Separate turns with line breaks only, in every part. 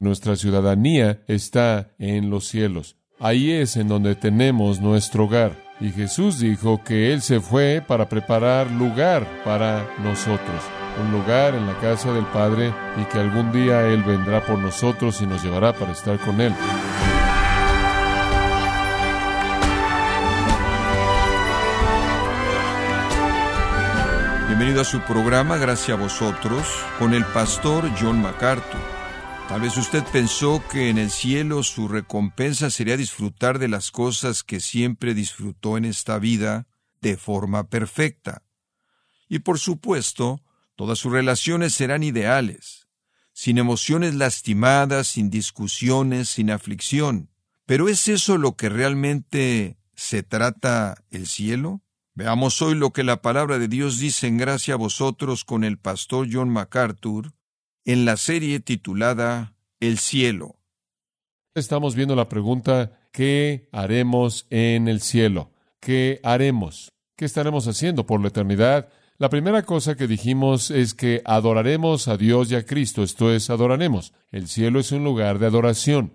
Nuestra ciudadanía está en los cielos. Ahí es en donde tenemos nuestro hogar. Y Jesús dijo que Él se fue para preparar lugar para nosotros. Un lugar en la casa del Padre y que algún día Él vendrá por nosotros y nos llevará para estar con Él.
Bienvenido a su programa, gracias a vosotros, con el pastor John MacArthur. Tal vez usted pensó que en el cielo su recompensa sería disfrutar de las cosas que siempre disfrutó en esta vida de forma perfecta. Y por supuesto, todas sus relaciones serán ideales, sin emociones lastimadas, sin discusiones, sin aflicción. Pero ¿es eso lo que realmente se trata el cielo? Veamos hoy lo que la palabra de Dios dice en gracia a vosotros con el pastor John MacArthur en la serie titulada El cielo.
Estamos viendo la pregunta, ¿qué haremos en el cielo? ¿Qué haremos? ¿Qué estaremos haciendo por la eternidad? La primera cosa que dijimos es que adoraremos a Dios y a Cristo, esto es, adoraremos. El cielo es un lugar de adoración.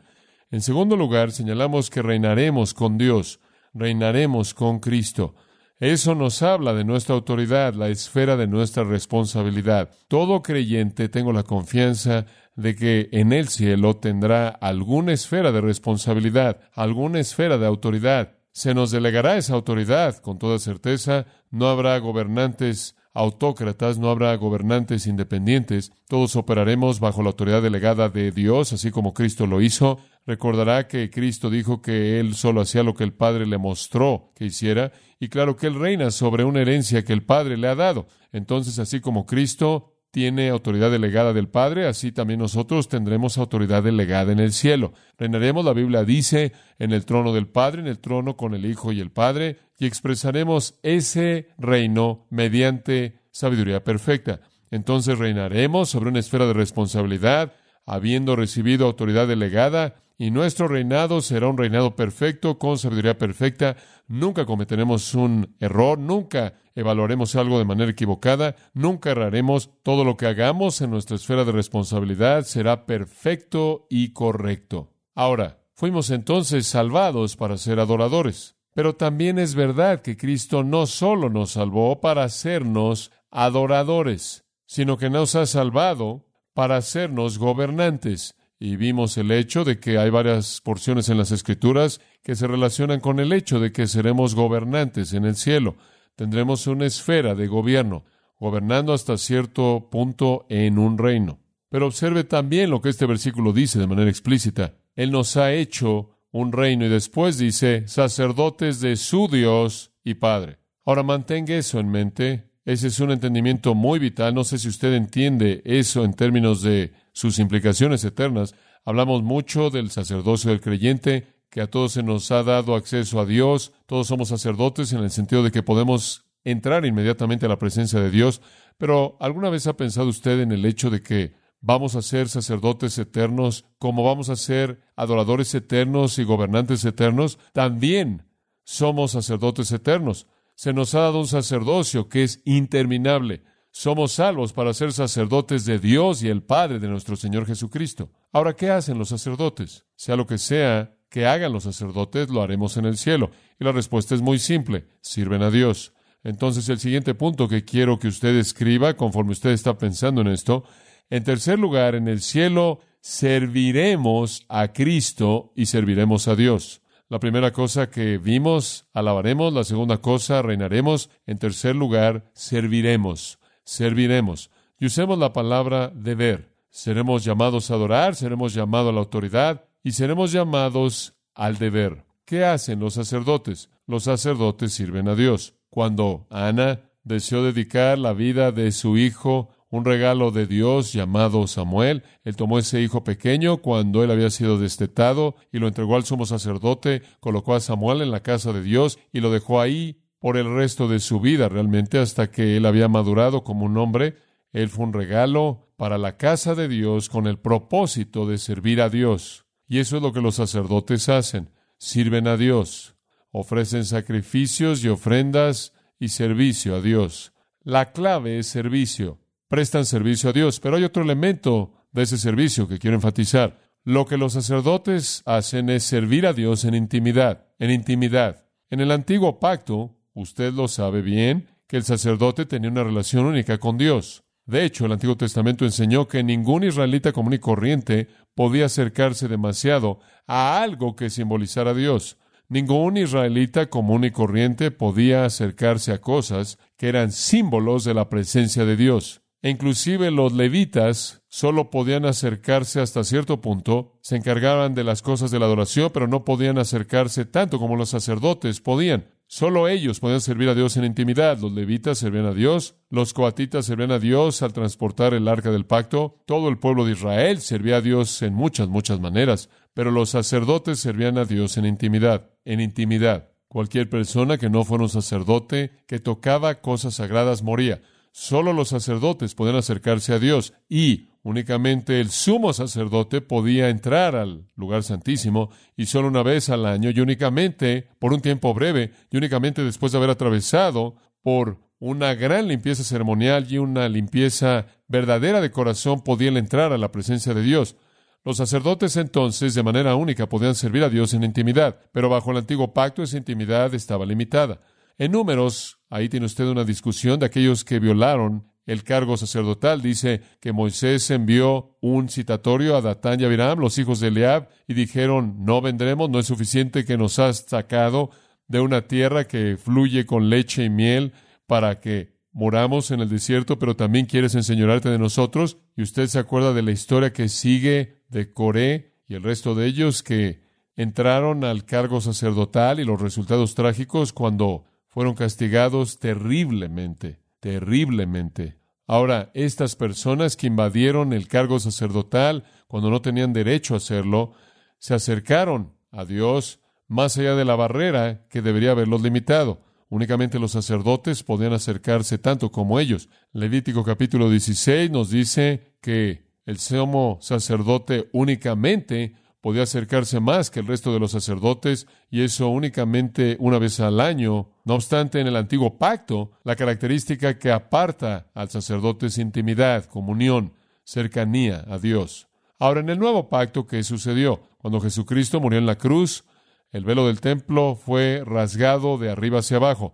En segundo lugar, señalamos que reinaremos con Dios, reinaremos con Cristo. Eso nos habla de nuestra autoridad, la esfera de nuestra responsabilidad. Todo creyente tengo la confianza de que en el cielo tendrá alguna esfera de responsabilidad, alguna esfera de autoridad. Se nos delegará esa autoridad, con toda certeza. No habrá gobernantes autócratas, no habrá gobernantes independientes, todos operaremos bajo la autoridad delegada de Dios, así como Cristo lo hizo. Recordará que Cristo dijo que Él solo hacía lo que el Padre le mostró que hiciera, y claro que Él reina sobre una herencia que el Padre le ha dado. Entonces, así como Cristo tiene autoridad delegada del Padre, así también nosotros tendremos autoridad delegada en el cielo. Reinaremos, la Biblia dice, en el trono del Padre, en el trono con el Hijo y el Padre, y expresaremos ese reino mediante sabiduría perfecta. Entonces reinaremos sobre una esfera de responsabilidad, habiendo recibido autoridad delegada, y nuestro reinado será un reinado perfecto, con sabiduría perfecta. Nunca cometeremos un error, nunca evaluaremos algo de manera equivocada, nunca erraremos. Todo lo que hagamos en nuestra esfera de responsabilidad será perfecto y correcto. Ahora, fuimos entonces salvados para ser adoradores. Pero también es verdad que Cristo no solo nos salvó para hacernos adoradores, sino que nos ha salvado para hacernos gobernantes y vimos el hecho de que hay varias porciones en las Escrituras que se relacionan con el hecho de que seremos gobernantes en el cielo. Tendremos una esfera de gobierno, gobernando hasta cierto punto en un reino. Pero observe también lo que este versículo dice de manera explícita. Él nos ha hecho un reino y después dice sacerdotes de su Dios y Padre. Ahora mantenga eso en mente. Ese es un entendimiento muy vital. No sé si usted entiende eso en términos de sus implicaciones eternas. Hablamos mucho del sacerdocio del creyente, que a todos se nos ha dado acceso a Dios. Todos somos sacerdotes en el sentido de que podemos entrar inmediatamente a la presencia de Dios. Pero ¿alguna vez ha pensado usted en el hecho de que vamos a ser sacerdotes eternos, como vamos a ser adoradores eternos y gobernantes eternos? También somos sacerdotes eternos. Se nos ha dado un sacerdocio que es interminable. Somos salvos para ser sacerdotes de Dios y el Padre de nuestro Señor Jesucristo. Ahora, ¿qué hacen los sacerdotes? Sea lo que sea que hagan los sacerdotes, lo haremos en el cielo. Y la respuesta es muy simple, sirven a Dios. Entonces, el siguiente punto que quiero que usted escriba conforme usted está pensando en esto, en tercer lugar, en el cielo serviremos a Cristo y serviremos a Dios. La primera cosa que vimos, alabaremos. La segunda cosa, reinaremos. En tercer lugar, serviremos serviremos. Y usemos la palabra deber. Seremos llamados a adorar, seremos llamados a la autoridad y seremos llamados al deber. ¿Qué hacen los sacerdotes? Los sacerdotes sirven a Dios. Cuando Ana deseó dedicar la vida de su hijo, un regalo de Dios llamado Samuel, él tomó ese hijo pequeño cuando él había sido destetado y lo entregó al sumo sacerdote, colocó a Samuel en la casa de Dios y lo dejó ahí por el resto de su vida realmente hasta que él había madurado como un hombre. Él fue un regalo para la casa de Dios con el propósito de servir a Dios. Y eso es lo que los sacerdotes hacen. Sirven a Dios. Ofrecen sacrificios y ofrendas y servicio a Dios. La clave es servicio. Prestan servicio a Dios. Pero hay otro elemento de ese servicio que quiero enfatizar. Lo que los sacerdotes hacen es servir a Dios en intimidad, en intimidad. En el antiguo pacto, usted lo sabe bien, que el sacerdote tenía una relación única con Dios. De hecho, el Antiguo Testamento enseñó que ningún israelita común y corriente podía acercarse demasiado a algo que simbolizara a Dios. Ningún israelita común y corriente podía acercarse a cosas que eran símbolos de la presencia de Dios. E inclusive los levitas solo podían acercarse hasta cierto punto, se encargaban de las cosas de la adoración, pero no podían acercarse tanto como los sacerdotes podían. Solo ellos podían servir a Dios en intimidad. Los levitas servían a Dios, los coatitas servían a Dios al transportar el arca del pacto, todo el pueblo de Israel servía a Dios en muchas, muchas maneras, pero los sacerdotes servían a Dios en intimidad, en intimidad. Cualquier persona que no fuera un sacerdote, que tocaba cosas sagradas, moría. Solo los sacerdotes podían acercarse a Dios y únicamente el sumo sacerdote podía entrar al lugar santísimo y solo una vez al año y únicamente por un tiempo breve y únicamente después de haber atravesado por una gran limpieza ceremonial y una limpieza verdadera de corazón podía entrar a la presencia de Dios. Los sacerdotes entonces de manera única podían servir a Dios en intimidad, pero bajo el antiguo pacto esa intimidad estaba limitada. En números, ahí tiene usted una discusión de aquellos que violaron el cargo sacerdotal. Dice que Moisés envió un citatorio a Datán y Abiram, los hijos de Eliab, y dijeron, no vendremos, no es suficiente que nos has sacado de una tierra que fluye con leche y miel para que moramos en el desierto, pero también quieres enseñorarte de nosotros. Y usted se acuerda de la historia que sigue de Coré y el resto de ellos que entraron al cargo sacerdotal y los resultados trágicos cuando fueron castigados terriblemente, terriblemente. Ahora, estas personas que invadieron el cargo sacerdotal cuando no tenían derecho a hacerlo, se acercaron a Dios más allá de la barrera que debería haberlos limitado. Únicamente los sacerdotes podían acercarse tanto como ellos. Levítico capítulo 16 nos dice que el sumo sacerdote únicamente podía acercarse más que el resto de los sacerdotes y eso únicamente una vez al año. No obstante, en el antiguo pacto, la característica que aparta al sacerdote es intimidad, comunión, cercanía a Dios. Ahora, en el nuevo pacto, ¿qué sucedió? Cuando Jesucristo murió en la cruz, el velo del templo fue rasgado de arriba hacia abajo.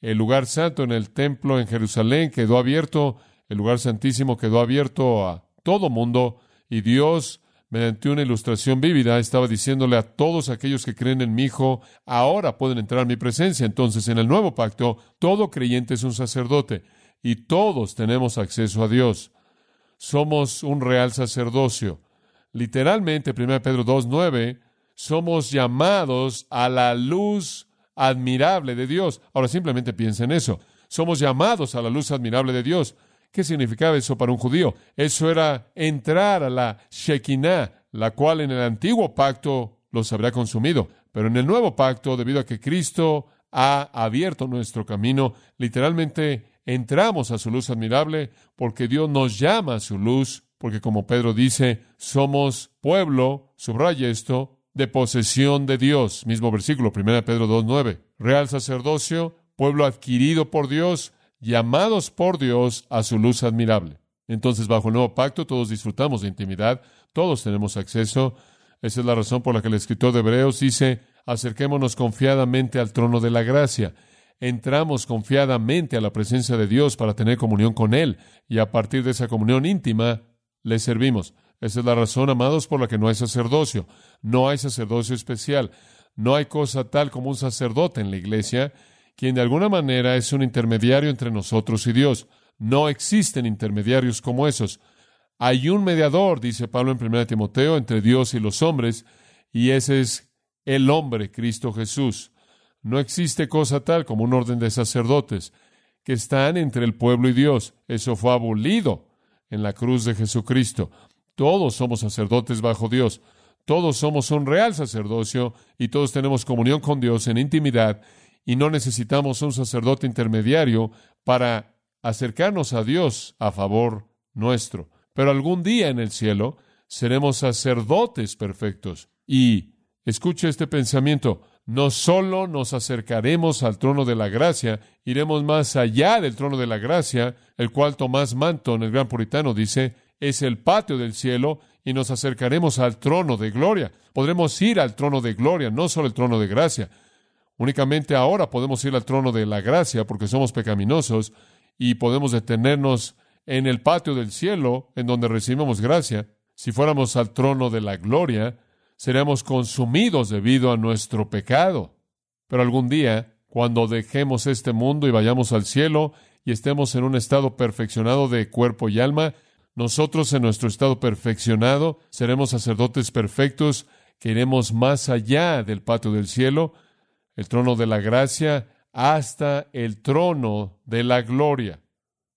El lugar santo en el templo en Jerusalén quedó abierto, el lugar santísimo quedó abierto a todo mundo y Dios mediante una ilustración vívida, estaba diciéndole a todos aquellos que creen en mi Hijo, ahora pueden entrar en mi presencia. Entonces, en el nuevo pacto, todo creyente es un sacerdote y todos tenemos acceso a Dios. Somos un real sacerdocio. Literalmente, 1 Pedro 2.9, somos llamados a la luz admirable de Dios. Ahora simplemente piensa en eso. Somos llamados a la luz admirable de Dios. ¿Qué significaba eso para un judío? Eso era entrar a la Shekinah, la cual en el antiguo pacto los habría consumido. Pero en el nuevo pacto, debido a que Cristo ha abierto nuestro camino, literalmente entramos a su luz admirable porque Dios nos llama a su luz, porque como Pedro dice, somos pueblo, subraya esto, de posesión de Dios. Mismo versículo, 1 Pedro 2.9. Real sacerdocio, pueblo adquirido por Dios, llamados por Dios a su luz admirable. Entonces, bajo el nuevo pacto, todos disfrutamos de intimidad, todos tenemos acceso. Esa es la razón por la que el escritor de Hebreos dice, acerquémonos confiadamente al trono de la gracia. Entramos confiadamente a la presencia de Dios para tener comunión con Él y a partir de esa comunión íntima le servimos. Esa es la razón, amados, por la que no hay sacerdocio. No hay sacerdocio especial. No hay cosa tal como un sacerdote en la iglesia quien de alguna manera es un intermediario entre nosotros y Dios. No existen intermediarios como esos. Hay un mediador, dice Pablo en 1 Timoteo, entre Dios y los hombres, y ese es el hombre, Cristo Jesús. No existe cosa tal como un orden de sacerdotes que están entre el pueblo y Dios. Eso fue abolido en la cruz de Jesucristo. Todos somos sacerdotes bajo Dios. Todos somos un real sacerdocio y todos tenemos comunión con Dios en intimidad y no necesitamos un sacerdote intermediario para acercarnos a Dios a favor nuestro. Pero algún día en el cielo seremos sacerdotes perfectos. Y escuche este pensamiento, no solo nos acercaremos al trono de la gracia, iremos más allá del trono de la gracia, el cual Tomás Manton, el gran puritano, dice, es el patio del cielo y nos acercaremos al trono de gloria. Podremos ir al trono de gloria, no solo el trono de gracia. Únicamente ahora podemos ir al trono de la gracia porque somos pecaminosos y podemos detenernos en el patio del cielo en donde recibimos gracia. Si fuéramos al trono de la gloria, seremos consumidos debido a nuestro pecado. Pero algún día, cuando dejemos este mundo y vayamos al cielo y estemos en un estado perfeccionado de cuerpo y alma, nosotros en nuestro estado perfeccionado seremos sacerdotes perfectos que iremos más allá del patio del cielo, el trono de la gracia, hasta el trono de la gloria.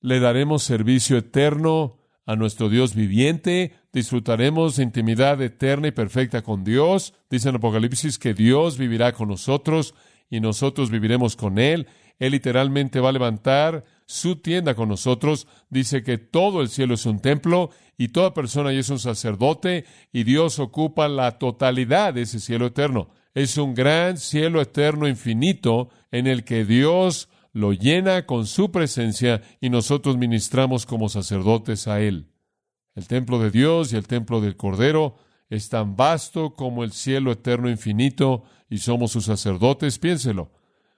Le daremos servicio eterno a nuestro Dios viviente, disfrutaremos de intimidad eterna y perfecta con Dios. Dice en Apocalipsis que Dios vivirá con nosotros y nosotros viviremos con Él. Él literalmente va a levantar su tienda con nosotros. Dice que todo el cielo es un templo y toda persona es un sacerdote y Dios ocupa la totalidad de ese cielo eterno. Es un gran cielo eterno infinito en el que Dios lo llena con su presencia y nosotros ministramos como sacerdotes a Él. El templo de Dios y el templo del Cordero es tan vasto como el cielo eterno infinito y somos sus sacerdotes, piénselo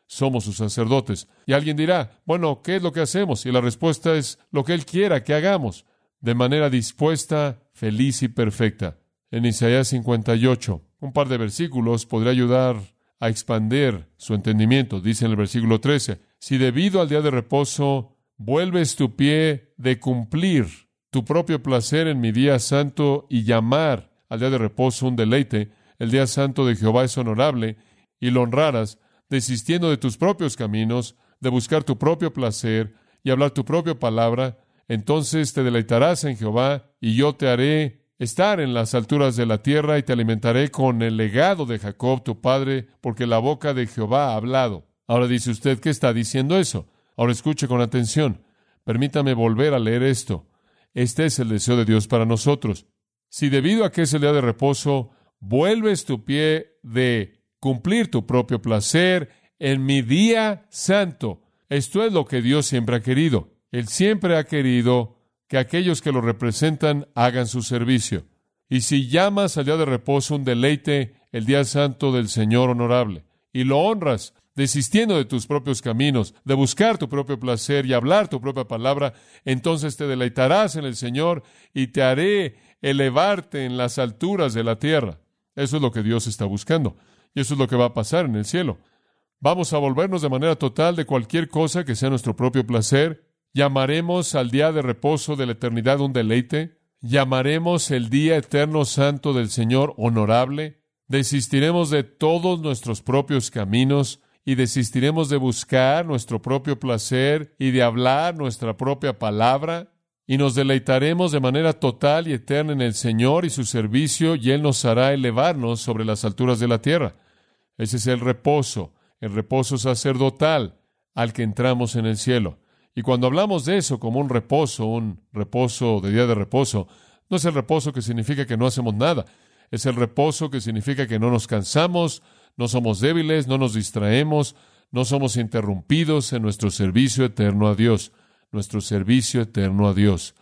somos sus sacerdotes. Y alguien dirá, bueno, ¿qué es lo que hacemos? Y la respuesta es lo que Él quiera que hagamos, de manera dispuesta, feliz y perfecta. En Isaías 58, un par de versículos podría ayudar a expander su entendimiento. Dice en el versículo 13, si debido al día de reposo vuelves tu pie de cumplir tu propio placer en mi día santo y llamar al día de reposo un deleite, el día santo de Jehová es honorable, y lo honraras, desistiendo de tus propios caminos, de buscar tu propio placer y hablar tu propia palabra, entonces te deleitarás en Jehová y yo te haré estar en las alturas de la tierra y te alimentaré con el legado de Jacob tu padre, porque la boca de Jehová ha hablado. Ahora dice usted, ¿qué está diciendo eso? Ahora escuche con atención. Permítame volver a leer esto. Este es el deseo de Dios para nosotros. Si debido a que es el día de reposo, vuelves tu pie de cumplir tu propio placer en mi día santo. Esto es lo que Dios siempre ha querido. Él siempre ha querido que aquellos que lo representan hagan su servicio. Y si llamas al día de reposo un deleite, el día santo del Señor honorable, y lo honras, desistiendo de tus propios caminos, de buscar tu propio placer y hablar tu propia palabra, entonces te deleitarás en el Señor y te haré elevarte en las alturas de la tierra. Eso es lo que Dios está buscando. Y eso es lo que va a pasar en el cielo. Vamos a volvernos de manera total de cualquier cosa que sea nuestro propio placer. Llamaremos al día de reposo de la eternidad un deleite. Llamaremos el día eterno santo del Señor honorable. Desistiremos de todos nuestros propios caminos y desistiremos de buscar nuestro propio placer y de hablar nuestra propia palabra y nos deleitaremos de manera total y eterna en el Señor y su servicio y Él nos hará elevarnos sobre las alturas de la tierra. Ese es el reposo, el reposo sacerdotal al que entramos en el cielo. Y cuando hablamos de eso como un reposo, un reposo de día de reposo, no es el reposo que significa que no hacemos nada, es el reposo que significa que no nos cansamos, no somos débiles, no nos distraemos, no somos interrumpidos en nuestro servicio eterno a Dios, nuestro servicio eterno a Dios.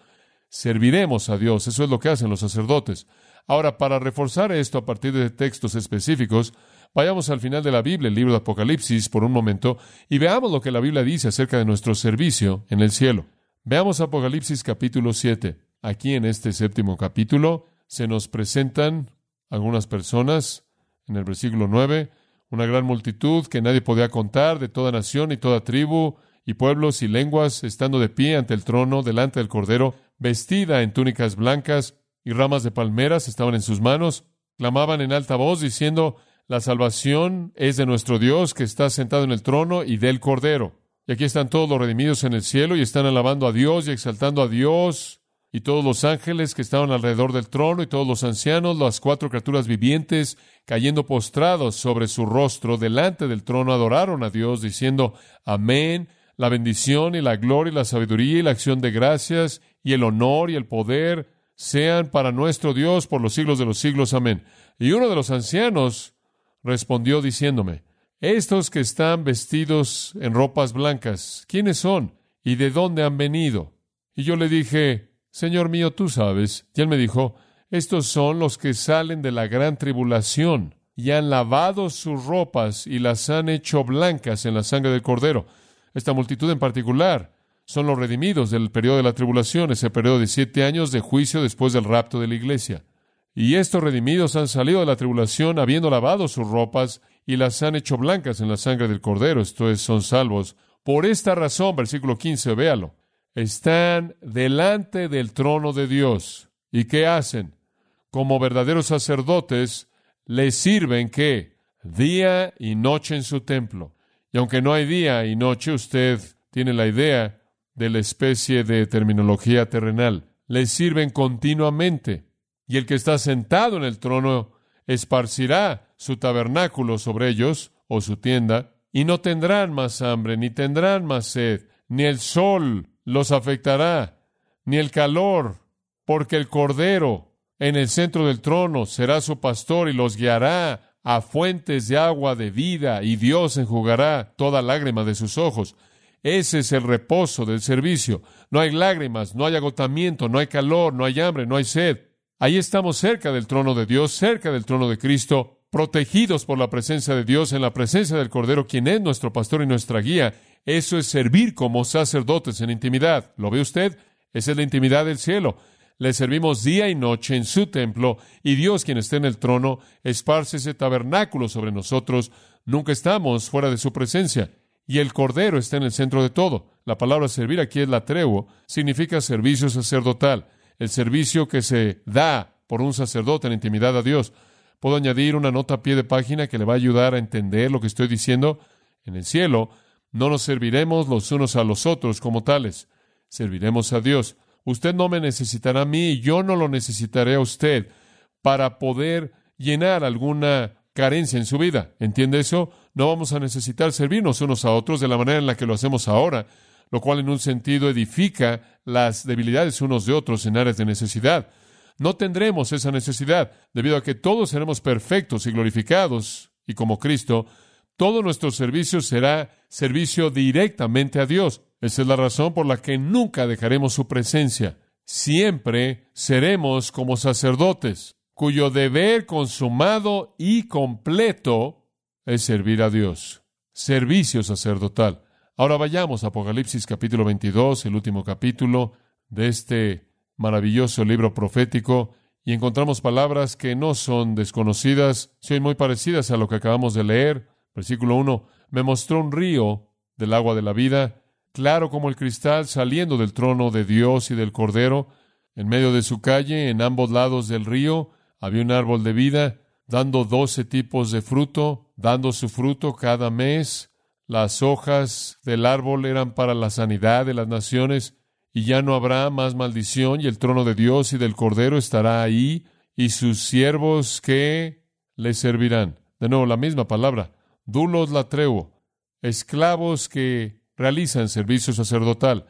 Serviremos a Dios, eso es lo que hacen los sacerdotes. Ahora, para reforzar esto a partir de textos específicos, Vayamos al final de la Biblia, el libro de Apocalipsis, por un momento, y veamos lo que la Biblia dice acerca de nuestro servicio en el cielo. Veamos Apocalipsis capítulo 7. Aquí en este séptimo capítulo se nos presentan algunas personas, en el versículo 9, una gran multitud que nadie podía contar, de toda nación y toda tribu, y pueblos y lenguas, estando de pie ante el trono, delante del Cordero, vestida en túnicas blancas y ramas de palmeras estaban en sus manos, clamaban en alta voz, diciendo, la salvación es de nuestro Dios que está sentado en el trono y del Cordero. Y aquí están todos los redimidos en el cielo y están alabando a Dios y exaltando a Dios. Y todos los ángeles que estaban alrededor del trono y todos los ancianos, las cuatro criaturas vivientes, cayendo postrados sobre su rostro delante del trono, adoraron a Dios diciendo, Amén, la bendición y la gloria y la sabiduría y la acción de gracias y el honor y el poder sean para nuestro Dios por los siglos de los siglos. Amén. Y uno de los ancianos respondió diciéndome, estos que están vestidos en ropas blancas, ¿quiénes son y de dónde han venido? Y yo le dije, Señor mío, tú sabes. Y él me dijo, estos son los que salen de la gran tribulación y han lavado sus ropas y las han hecho blancas en la sangre del Cordero. Esta multitud en particular son los redimidos del periodo de la tribulación, ese periodo de siete años de juicio después del rapto de la iglesia. Y estos redimidos han salido de la tribulación habiendo lavado sus ropas y las han hecho blancas en la sangre del Cordero, esto es, son salvos. Por esta razón, versículo 15, véalo, están delante del trono de Dios. ¿Y qué hacen? Como verdaderos sacerdotes, les sirven que día y noche en su templo. Y aunque no hay día y noche, usted tiene la idea de la especie de terminología terrenal. Les sirven continuamente. Y el que está sentado en el trono esparcirá su tabernáculo sobre ellos, o su tienda, y no tendrán más hambre, ni tendrán más sed, ni el sol los afectará, ni el calor, porque el Cordero en el centro del trono será su pastor y los guiará a fuentes de agua de vida, y Dios enjugará toda lágrima de sus ojos. Ese es el reposo del servicio. No hay lágrimas, no hay agotamiento, no hay calor, no hay hambre, no hay sed. Ahí estamos cerca del trono de Dios, cerca del trono de Cristo, protegidos por la presencia de Dios, en la presencia del Cordero, quien es nuestro pastor y nuestra guía. Eso es servir como sacerdotes en intimidad. ¿Lo ve usted? Esa es la intimidad del cielo. Le servimos día y noche en su templo, y Dios, quien está en el trono, esparce ese tabernáculo sobre nosotros. Nunca estamos fuera de su presencia. Y el Cordero está en el centro de todo. La palabra servir aquí es la tregua, significa servicio sacerdotal, el servicio que se da por un sacerdote en intimidad a Dios. Puedo añadir una nota a pie de página que le va a ayudar a entender lo que estoy diciendo. En el cielo, no nos serviremos los unos a los otros como tales, serviremos a Dios. Usted no me necesitará a mí y yo no lo necesitaré a usted para poder llenar alguna carencia en su vida. ¿Entiende eso? No vamos a necesitar servirnos unos a otros de la manera en la que lo hacemos ahora, lo cual en un sentido edifica las debilidades unos de otros en áreas de necesidad. No tendremos esa necesidad, debido a que todos seremos perfectos y glorificados, y como Cristo, todo nuestro servicio será servicio directamente a Dios. Esa es la razón por la que nunca dejaremos su presencia. Siempre seremos como sacerdotes, cuyo deber consumado y completo es servir a Dios. Servicio sacerdotal. Ahora vayamos a Apocalipsis capítulo 22, el último capítulo de este maravilloso libro profético, y encontramos palabras que no son desconocidas, son muy parecidas a lo que acabamos de leer. Versículo 1, me mostró un río del agua de la vida, claro como el cristal, saliendo del trono de Dios y del Cordero. En medio de su calle, en ambos lados del río, había un árbol de vida, dando doce tipos de fruto, dando su fruto cada mes. Las hojas del árbol eran para la sanidad de las naciones, y ya no habrá más maldición, y el trono de Dios y del Cordero estará ahí, y sus siervos que le servirán. De nuevo, la misma palabra dulos latreo, esclavos que realizan servicio sacerdotal.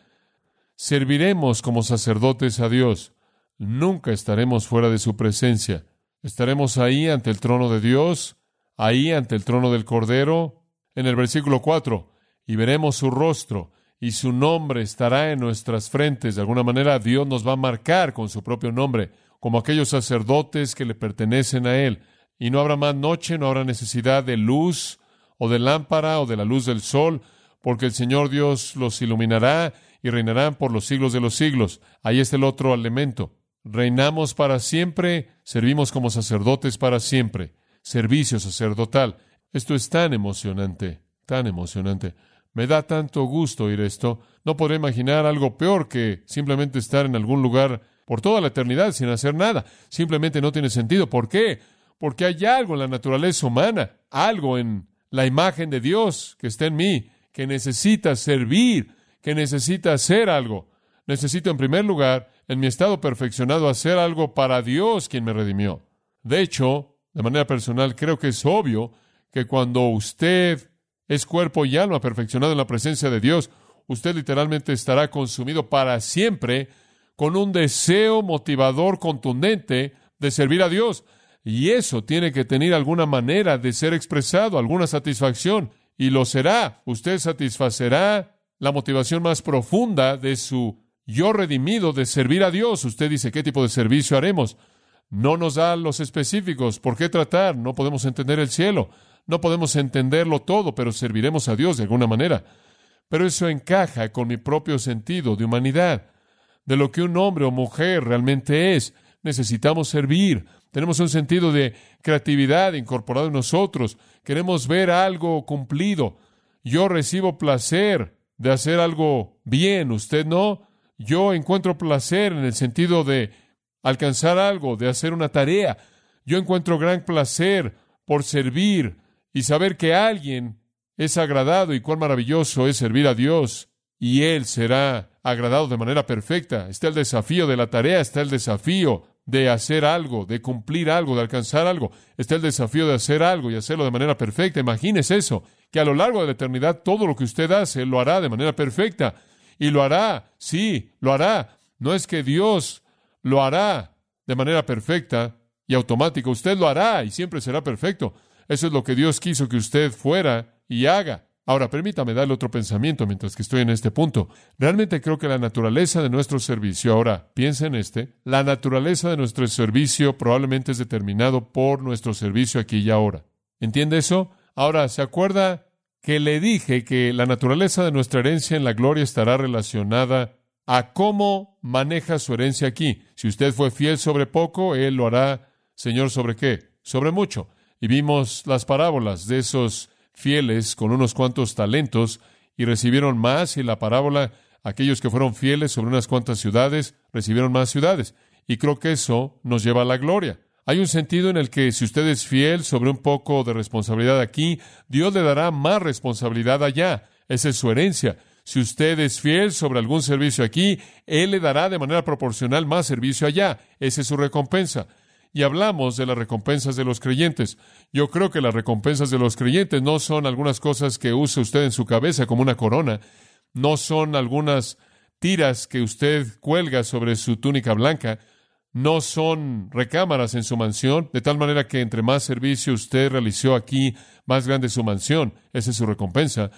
Serviremos como sacerdotes a Dios. Nunca estaremos fuera de su presencia. Estaremos ahí ante el trono de Dios, ahí ante el trono del Cordero. En el versículo 4, y veremos su rostro, y su nombre estará en nuestras frentes. De alguna manera Dios nos va a marcar con su propio nombre, como aquellos sacerdotes que le pertenecen a Él. Y no habrá más noche, no habrá necesidad de luz, o de lámpara o de la luz del sol, porque el Señor Dios los iluminará y reinarán por los siglos de los siglos. Ahí está el otro elemento. Reinamos para siempre, servimos como sacerdotes para siempre. Servicio sacerdotal. Esto es tan emocionante, tan emocionante. Me da tanto gusto oír esto. No podré imaginar algo peor que simplemente estar en algún lugar por toda la eternidad sin hacer nada. Simplemente no tiene sentido. ¿Por qué? Porque hay algo en la naturaleza humana, algo en la imagen de Dios que está en mí, que necesita servir, que necesita hacer algo. Necesito en primer lugar, en mi estado perfeccionado, hacer algo para Dios quien me redimió. De hecho, de manera personal, creo que es obvio que cuando usted es cuerpo y alma perfeccionado en la presencia de Dios, usted literalmente estará consumido para siempre con un deseo motivador contundente de servir a Dios. Y eso tiene que tener alguna manera de ser expresado, alguna satisfacción, y lo será. Usted satisfacerá la motivación más profunda de su yo redimido de servir a Dios. Usted dice, ¿qué tipo de servicio haremos? No nos da los específicos. ¿Por qué tratar? No podemos entender el cielo. No podemos entenderlo todo, pero serviremos a Dios de alguna manera. Pero eso encaja con mi propio sentido de humanidad, de lo que un hombre o mujer realmente es. Necesitamos servir. Tenemos un sentido de creatividad incorporado en nosotros. Queremos ver algo cumplido. Yo recibo placer de hacer algo bien, usted no. Yo encuentro placer en el sentido de alcanzar algo, de hacer una tarea. Yo encuentro gran placer por servir y saber que alguien es agradado y cuán maravilloso es servir a Dios y Él será agradado de manera perfecta. Está el desafío de la tarea, está el desafío de hacer algo, de cumplir algo, de alcanzar algo. Está el desafío de hacer algo y hacerlo de manera perfecta. Imagínese eso, que a lo largo de la eternidad todo lo que usted hace lo hará de manera perfecta. Y lo hará, sí, lo hará. No es que Dios lo hará de manera perfecta y automática. Usted lo hará y siempre será perfecto. Eso es lo que Dios quiso que usted fuera y haga. Ahora, permítame darle otro pensamiento mientras que estoy en este punto. Realmente creo que la naturaleza de nuestro servicio, ahora piensa en este, la naturaleza de nuestro servicio probablemente es determinado por nuestro servicio aquí y ahora. ¿Entiende eso? Ahora, ¿se acuerda que le dije que la naturaleza de nuestra herencia en la gloria estará relacionada a cómo maneja su herencia aquí? Si usted fue fiel sobre poco, Él lo hará, Señor, sobre qué? Sobre mucho. Y vimos las parábolas de esos fieles con unos cuantos talentos y recibieron más y la parábola, aquellos que fueron fieles sobre unas cuantas ciudades, recibieron más ciudades. Y creo que eso nos lleva a la gloria. Hay un sentido en el que si usted es fiel sobre un poco de responsabilidad aquí, Dios le dará más responsabilidad allá. Esa es su herencia. Si usted es fiel sobre algún servicio aquí, Él le dará de manera proporcional más servicio allá. Esa es su recompensa. Y hablamos de las recompensas de los creyentes. Yo creo que las recompensas de los creyentes no son algunas cosas que use usted en su cabeza como una corona, no son algunas tiras que usted cuelga sobre su túnica blanca, no son recámaras en su mansión, de tal manera que entre más servicio usted realizó aquí, más grande su mansión. Esa es su recompensa.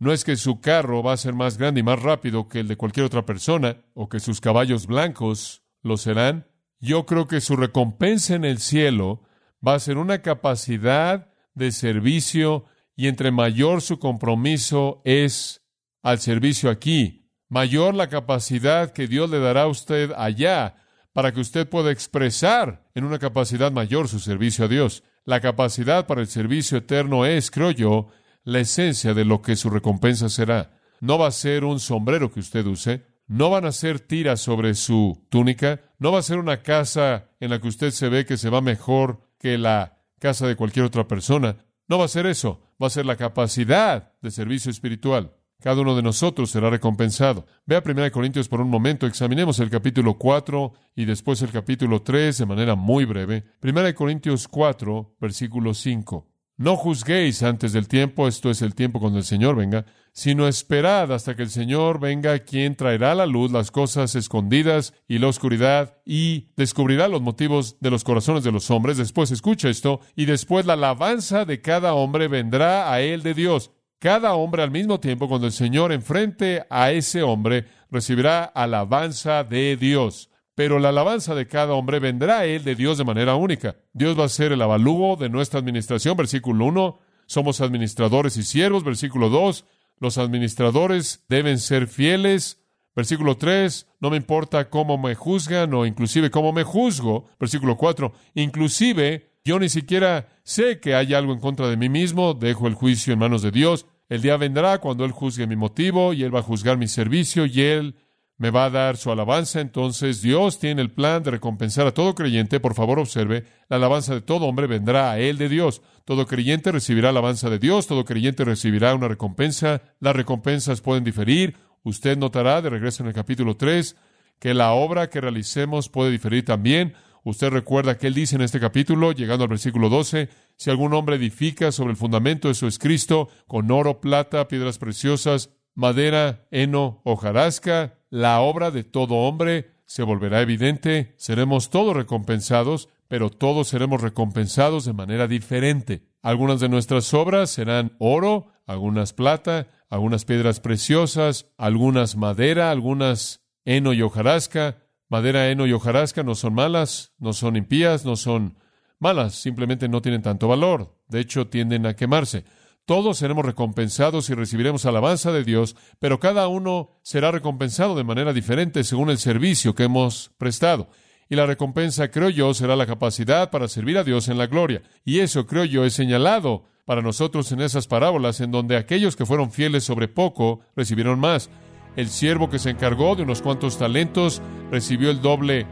No es que su carro va a ser más grande y más rápido que el de cualquier otra persona, o que sus caballos blancos lo serán. Yo creo que su recompensa en el cielo va a ser una capacidad de servicio y entre mayor su compromiso es al servicio aquí, mayor la capacidad que Dios le dará a usted allá para que usted pueda expresar en una capacidad mayor su servicio a Dios. La capacidad para el servicio eterno es, creo yo, la esencia de lo que su recompensa será. No va a ser un sombrero que usted use, no van a ser tiras sobre su túnica, no va a ser una casa en la que usted se ve que se va mejor que la casa de cualquier otra persona. No va a ser eso, va a ser la capacidad de servicio espiritual. Cada uno de nosotros será recompensado. Ve a 1 Corintios por un momento, examinemos el capítulo 4 y después el capítulo 3 de manera muy breve. 1 Corintios 4, versículo 5. No juzguéis antes del tiempo, esto es el tiempo cuando el Señor venga, sino esperad hasta que el Señor venga, quien traerá a la luz las cosas escondidas y la oscuridad, y descubrirá los motivos de los corazones de los hombres. Después escucha esto, y después la alabanza de cada hombre vendrá a él de Dios. Cada hombre al mismo tiempo, cuando el Señor enfrente a ese hombre, recibirá alabanza de Dios. Pero la alabanza de cada hombre vendrá a él de Dios de manera única. Dios va a ser el avalúo de nuestra administración, versículo 1. Somos administradores y siervos, versículo 2. Los administradores deben ser fieles. Versículo 3, no me importa cómo me juzgan o inclusive cómo me juzgo. Versículo 4, inclusive yo ni siquiera sé que hay algo en contra de mí mismo, dejo el juicio en manos de Dios. El día vendrá cuando Él juzgue mi motivo y Él va a juzgar mi servicio y Él me va a dar su alabanza. Entonces Dios tiene el plan de recompensar a todo creyente. Por favor, observe, la alabanza de todo hombre vendrá a Él de Dios. Todo creyente recibirá alabanza de Dios, todo creyente recibirá una recompensa. Las recompensas pueden diferir. Usted notará, de regreso en el capítulo 3, que la obra que realicemos puede diferir también. Usted recuerda que él dice en este capítulo, llegando al versículo 12, si algún hombre edifica sobre el fundamento, eso es Cristo, con oro, plata, piedras preciosas, madera, heno, hojarasca, la obra de todo hombre se volverá evidente, seremos todos recompensados, pero todos seremos recompensados de manera diferente. Algunas de nuestras obras serán oro, algunas plata, algunas piedras preciosas, algunas madera, algunas heno y hojarasca. Madera, heno y hojarasca no son malas, no son impías, no son malas, simplemente no tienen tanto valor. De hecho, tienden a quemarse. Todos seremos recompensados y recibiremos alabanza de Dios, pero cada uno será recompensado de manera diferente según el servicio que hemos prestado. Y la recompensa, creo yo, será la capacidad para servir a Dios en la gloria. Y eso, creo yo, es señalado para nosotros en esas parábolas en donde aquellos que fueron fieles sobre poco recibieron más. El siervo que se encargó de unos cuantos talentos recibió el doble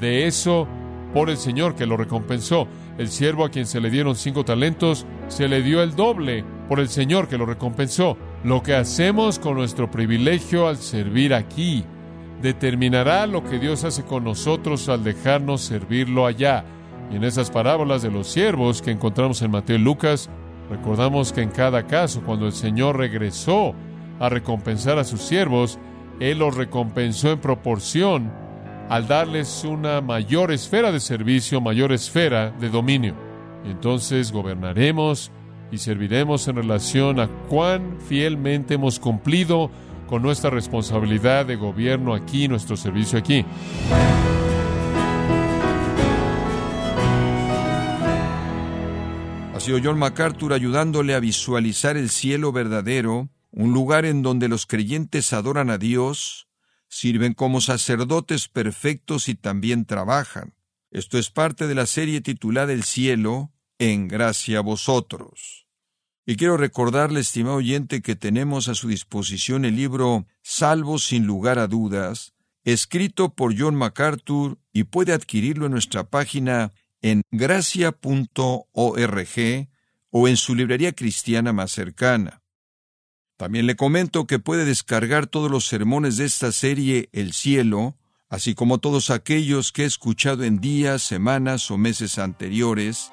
de eso por el Señor que lo recompensó. El siervo a quien se le dieron cinco talentos se le dio el doble por el Señor que lo recompensó. Lo que hacemos con nuestro privilegio al servir aquí determinará lo que Dios hace con nosotros al dejarnos servirlo allá. Y en esas parábolas de los siervos que encontramos en Mateo y Lucas, recordamos que en cada caso, cuando el Señor regresó a recompensar a sus siervos, Él los recompensó en proporción al darles una mayor esfera de servicio, mayor esfera de dominio. Y entonces gobernaremos y serviremos en relación a cuán fielmente hemos cumplido con nuestra responsabilidad de gobierno aquí, nuestro servicio aquí.
Ha sido John MacArthur ayudándole a visualizar el cielo verdadero, un lugar en donde los creyentes adoran a Dios, sirven como sacerdotes perfectos y también trabajan. Esto es parte de la serie titulada El cielo, en gracia a vosotros. Y quiero recordarle, estimado oyente, que tenemos a su disposición el libro Salvo sin lugar a dudas, escrito por John MacArthur y puede adquirirlo en nuestra página en gracia.org o en su librería cristiana más cercana. También le comento que puede descargar todos los sermones de esta serie El cielo, así como todos aquellos que he escuchado en días, semanas o meses anteriores,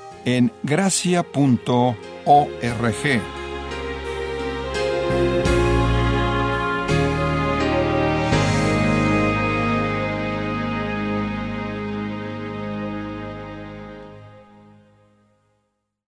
en gracia.org.